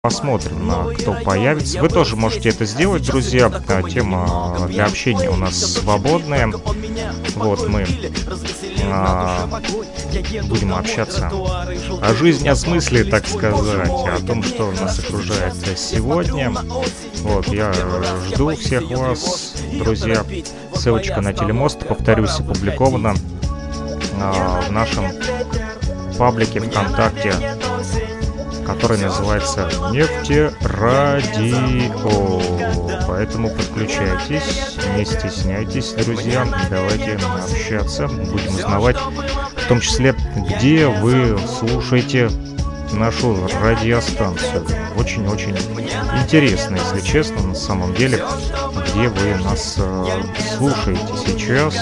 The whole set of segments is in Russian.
посмотрим, на кто появится. Вы тоже можете это сделать, друзья. Тема для общения у нас свободная. Вот мы а, будем общаться о жизни, о смысле, так сказать, о том, что нас окружает сегодня. Вот, я жду всех вас, друзья. Ссылочка на телемост, повторюсь, опубликована а, в нашем паблике ВКонтакте который называется Нефтерадио. Поэтому подключайтесь, не стесняйтесь, друзья. Давайте общаться, будем узнавать, в том числе, где вы слушаете нашу радиостанцию. Очень-очень интересно, если честно, на самом деле, где вы нас э, слушаете сейчас.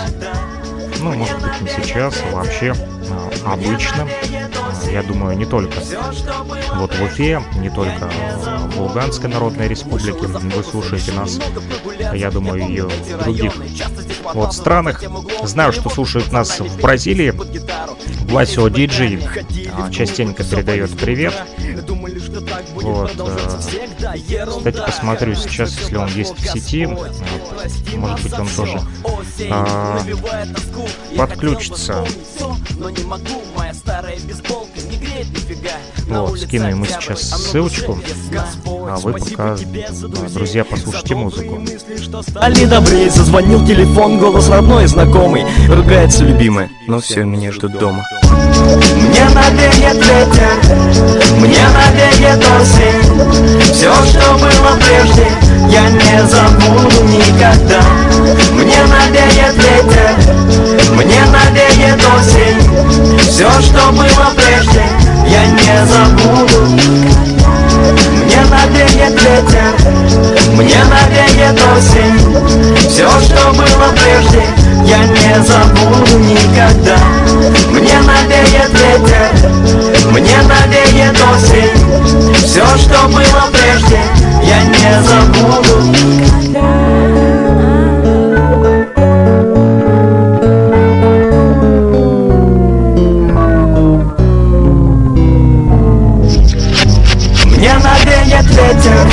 Ну, может быть, не сейчас, а вообще обычно я думаю, не только вот в Уфе, не только в Луганской Народной Республике. Вы слушаете нас, я думаю, и в других вот странах. Знаю, что слушают нас в Бразилии. Власио Диджей а, частенько передает привет. Вот. Э, кстати, посмотрю сейчас, если он есть в сети. Может быть, он тоже а, подключится. Вот, скину ему сейчас ссылочку, а вы пока, друзья, послушайте музыку. Али добрей, зазвонил телефон, голос родной и знакомый Ругается любимая, но все меня ждут дома. Мне навеет ветер, мне навеет осень. Все, что было прежде, я не забуду никогда. Мне навеет ветер, мне навеет осень Все, что было прежде, я не забуду. Мне навеет ветер, мне навеет осень. Все, что было прежде, я не забуду никогда. Мне навеет ветер, мне навеет осень. Все, что было прежде, я не забуду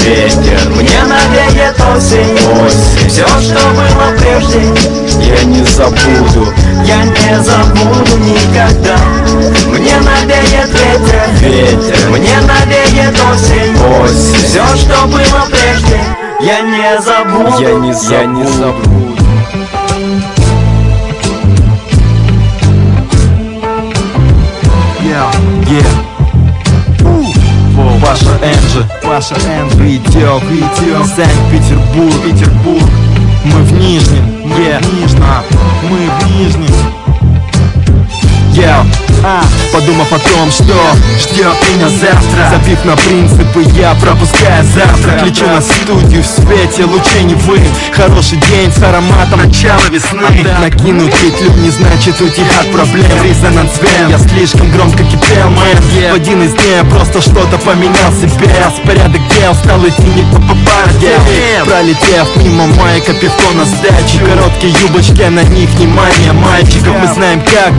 ветер, Мне навеет осень, осень. Все, что было прежде Я не забуду, я не забуду никогда. Мне навеет ветер, ветер. Мне навеет осень, осень. Все, что было прежде Я не забуду, я не забуду, я не забуду. Yeah, yeah. Паша Энджи Паша Энджи. Видео, видео Санкт-Петербург, Петербург. Мы в Нижнем, yeah. Нижнем, мы в Нижнем. Yeah, а, подумав о том, что ждет меня завтра. Забив на принципы, я пропускаю завтра. Лечу на студию в свете лучей Невы Хороший день с ароматом начала весны. Отдать, Накинуть петлю не значит уйти от проблем. Резонанс вен, я слишком громко кипел, мэн. В один из дней просто что-то поменял себе. Распорядок дел стал идти не по попарке. Пролетев мимо майка, пивко на сдаче Короткие юбочки, а на них внимание мальчиков. Мы знаем как,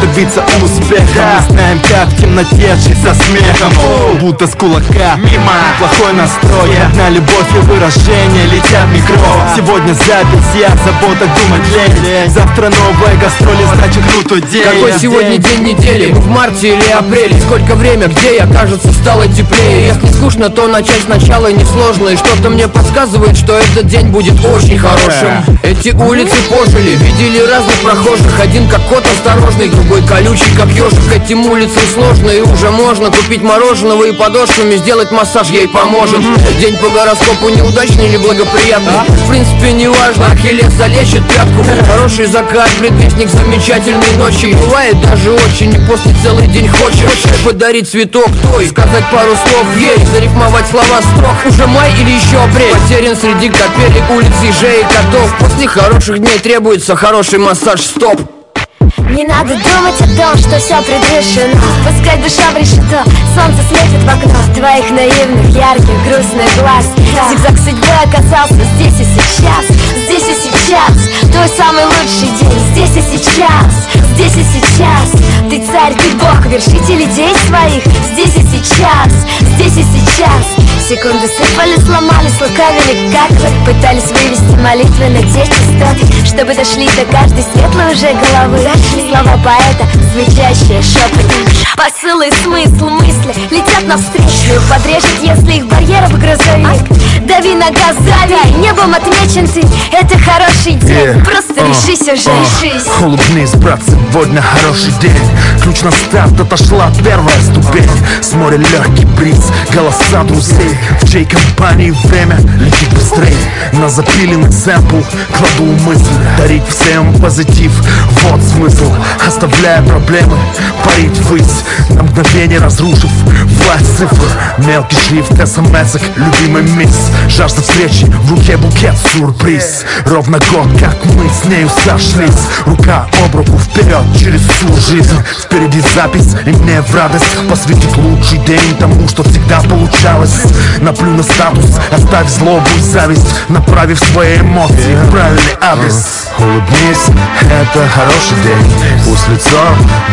добиться успеха Мы знаем как в темноте жить со смехом. Будто с кулака. Мимо. Плохой настрой, одна любовь и выражение Летят микро. Сегодня запись, я забота думать лень. Завтра новая гастроли, значит крутой день. Какой сегодня день недели? В марте или апреле? Сколько время, где я? Кажется, стало теплее. Если скучно, то начать сначала несложно. И что-то мне подсказывает, что этот день будет очень хорошим. Эти улицы пожили, видели разных прохожих. Один как кот осторожный, другой колючий, как ежик, этим улицам сложно И уже можно купить мороженого и подошвами сделать массаж ей поможет День по гороскопу неудачный или благоприятный? В принципе не важно, Ахиллес залечит пятку Хороший закат, предвестник замечательной ночи. Бывает даже очень, и после целый день хочешь Подарить цветок той, сказать пару слов ей Зарифмовать слова строк. Уже май или еще апрель? Потерян среди капелек улиц, ежей и котов. После хороших дней требуется хороший массаж, стоп Не надо думать о том, что все предрешено. Пускай душа в решето, солнце светит в окно. Твоих наивных, ярких, грустных глаз. Зигзаг судьбы оказался здесь и сейчас. Здесь и сейчас, твой самый лучший день. Здесь и сейчас, здесь и сейчас. Ты царь, ты бог, вершитель идей своих. Здесь и сейчас, здесь и сейчас. Секунды сыпали, сломались, лукавили Как вы пытались вывести молитвы на те частоты Чтобы дошли до каждой светлой уже головы слова поэта, звучащие шепотом Посылы, смысл, мысли летят навстречу. Их подрежет, если их барьеров грузовик Дави на газ, дави, небом отмечен ты Это хороший день, Yeah. просто Uh, решись уже, uh. решись. Улыбнись, брат, сегодня хороший день. Ключ на старт, отошла первая ступень. С моря легкий бриз, голоса друзей. В чьей компании время летит быстрее. На запиленный сэмпл кладу мысль. Дарить всем позитив, вот смысл. Оставляя проблемы, парить ввысь На мгновение разрушив власть цифр. Мелкий шрифт смс любимый мисс Жажда встречи, в руке букет, сюрприз. Ровно год, как мы с нею сошлись. Рука об руку вперед через всю жизнь. Впереди запись, и мне в радость. Посвятить лучший день тому, что всегда получалось. Наплю на статус, оставь злобу и зависть Направив свои эмоции в правильный адрес. Улыбнись, это хороший день. Пусть лицо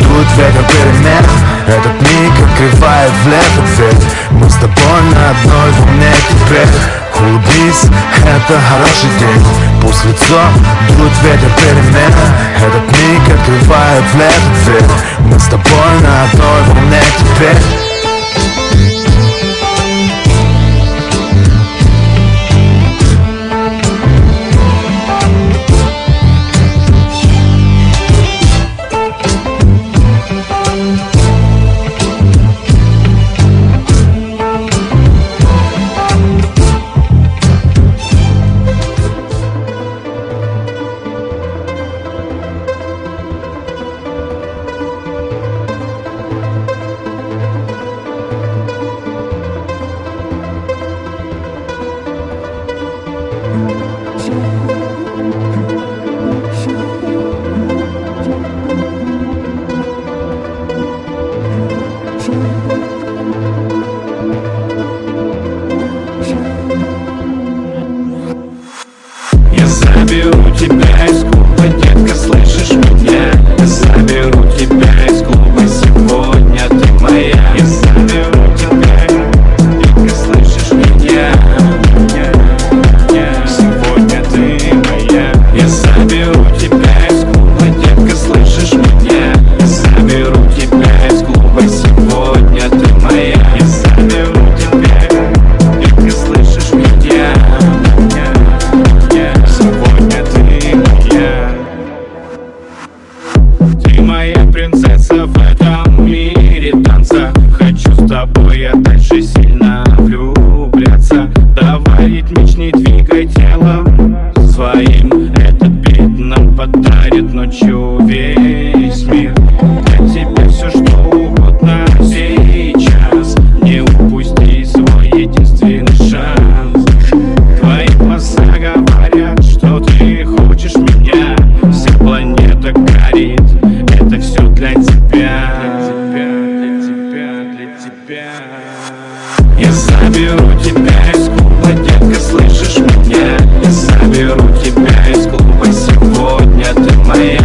дует ветер перемен. Этот миг открывает в лето дверь Мы с тобой на одной волне теперь Улыбнись, это хороший день. Пусть лицо дует ветер перемен. Этот миг открывает в лето дверь Мы с тобой на одной волне теперь тебя, Я заберу тебя из клуба, детка, слышишь меня? Я заберу тебя из клуба, сегодня ты моя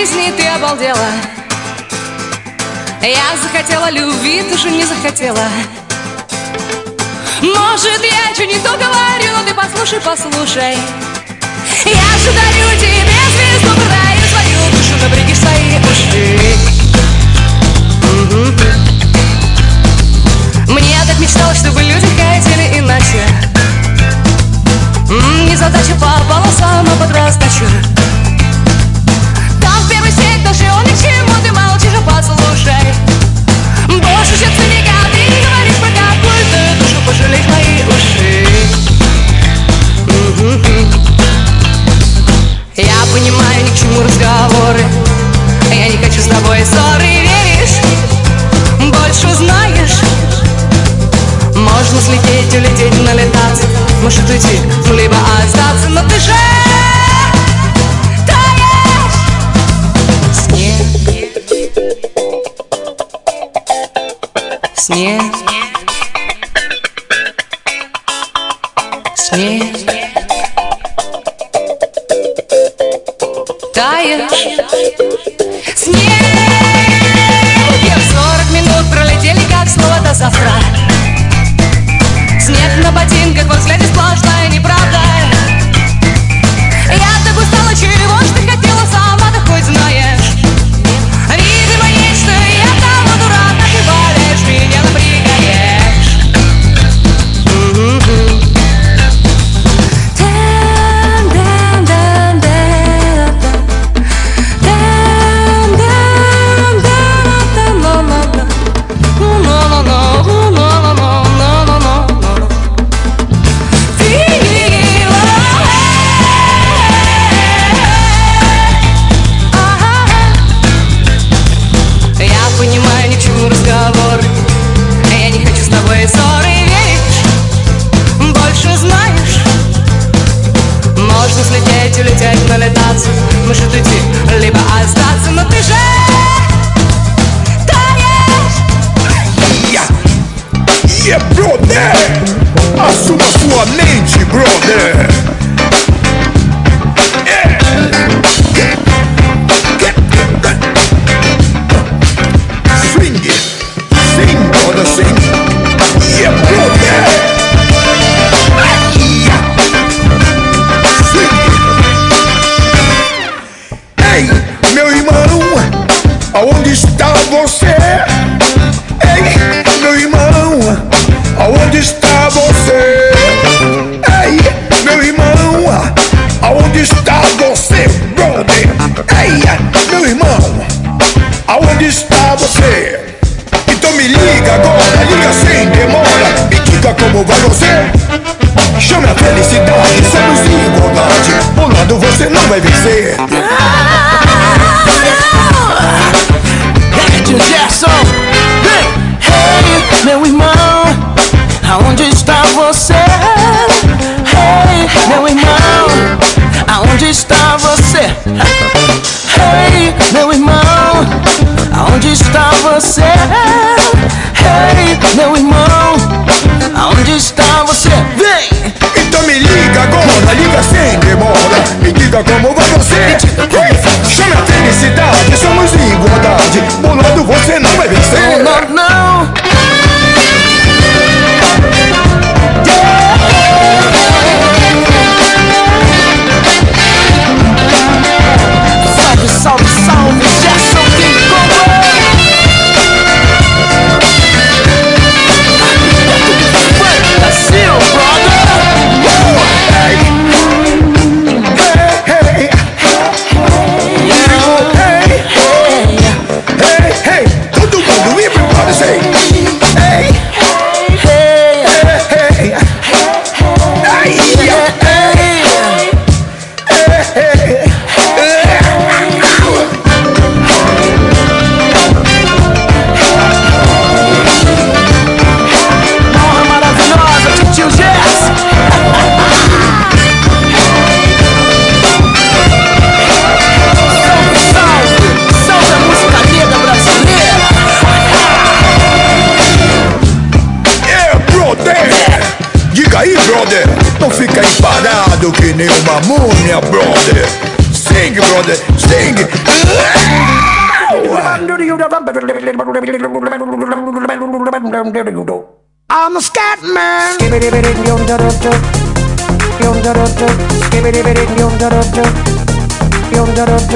жизни ты обалдела. Я захотела любви, ты же не захотела. Может, я что не то говорю, но ты послушай, послушай. Я же дарю тебе звезду краю свою душу, напряги свои уши Мне так мечталось, чтобы люди хотели иначе. Незадача попала сама под раздачу Почему ты молчишь, а послушай? Больше сердце не годы про какую-то душу Пожалей мои уши. Yeah.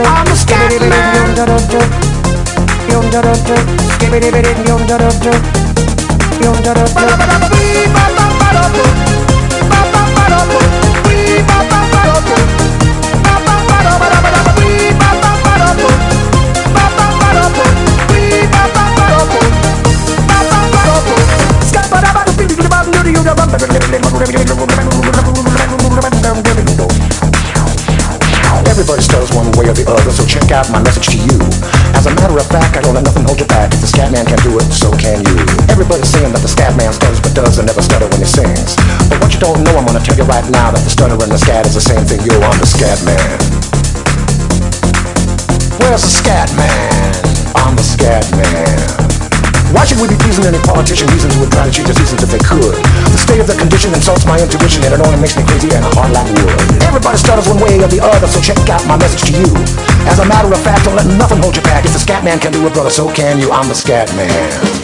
I'm a scat man. The scat is the same thing. Yo, I'm the scat man. Where's the scat man? I'm the scat man. Why should we be pleasing any politician reasons who would try to change the seasons if they could? The state of the condition insults my intuition and it only makes me crazy and a heart like wood. Everybody stutters one way or the other, so check out my message to you. As a matter of fact, don't let nothing hold you back. If the scat man can do it, brother, so can you. I'm the scat man.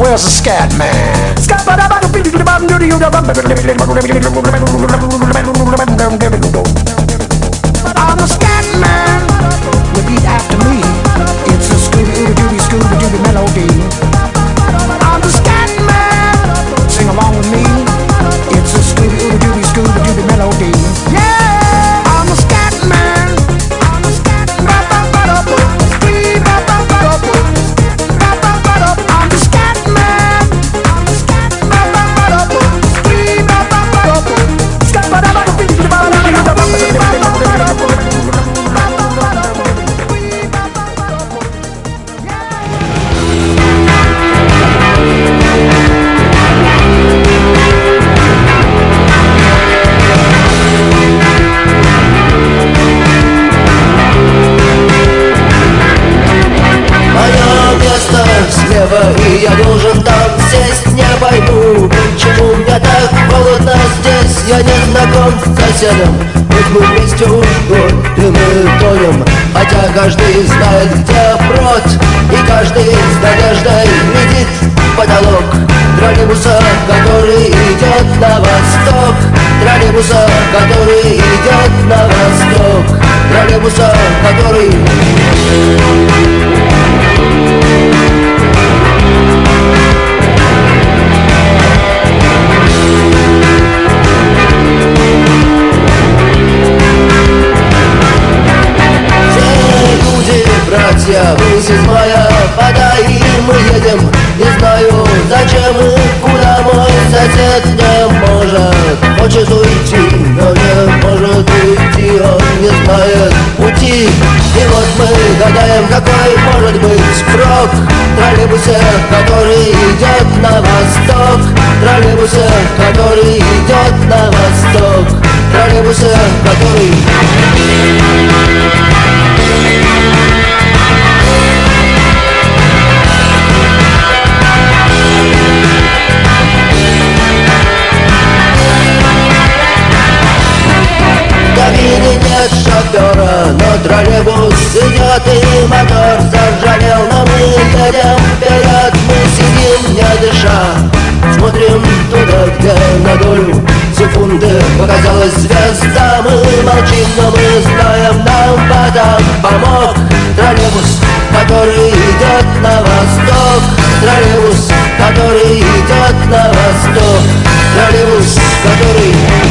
Where's the scat man? Scat I'm. Вот и мотор заржавел, но мы идем вперед Мы сидим, не дыша, смотрим туда, где на долю секунды Показалась звезда, мы молчим, но мы знаем, нам потом помог Троллейбус, который идет на восток. Троллейбус, который идет на восток. Троллейбус, который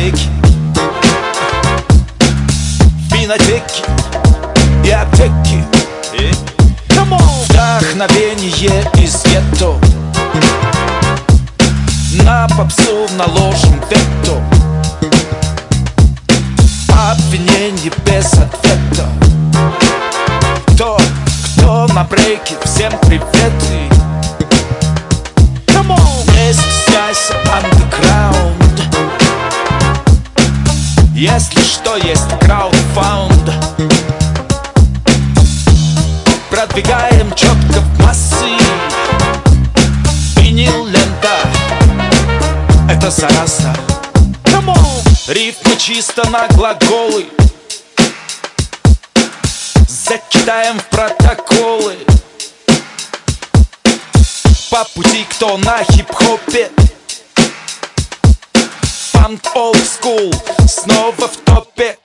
дискотеки Винотеки и аптеки. Вдохновение из гетто. На попсу наложим вето. Обвинение без ответа. Кто, кто на брейке, всем привет. И Не стесняйся, андеграунд Если что, есть краудфаунд. Продвигаем четко в массы. Винил лента Это заразно Рифмы чисто на глаголы. Закидаем в протоколы. По пути кто на хип-хопе Фанк олд скул снова в топе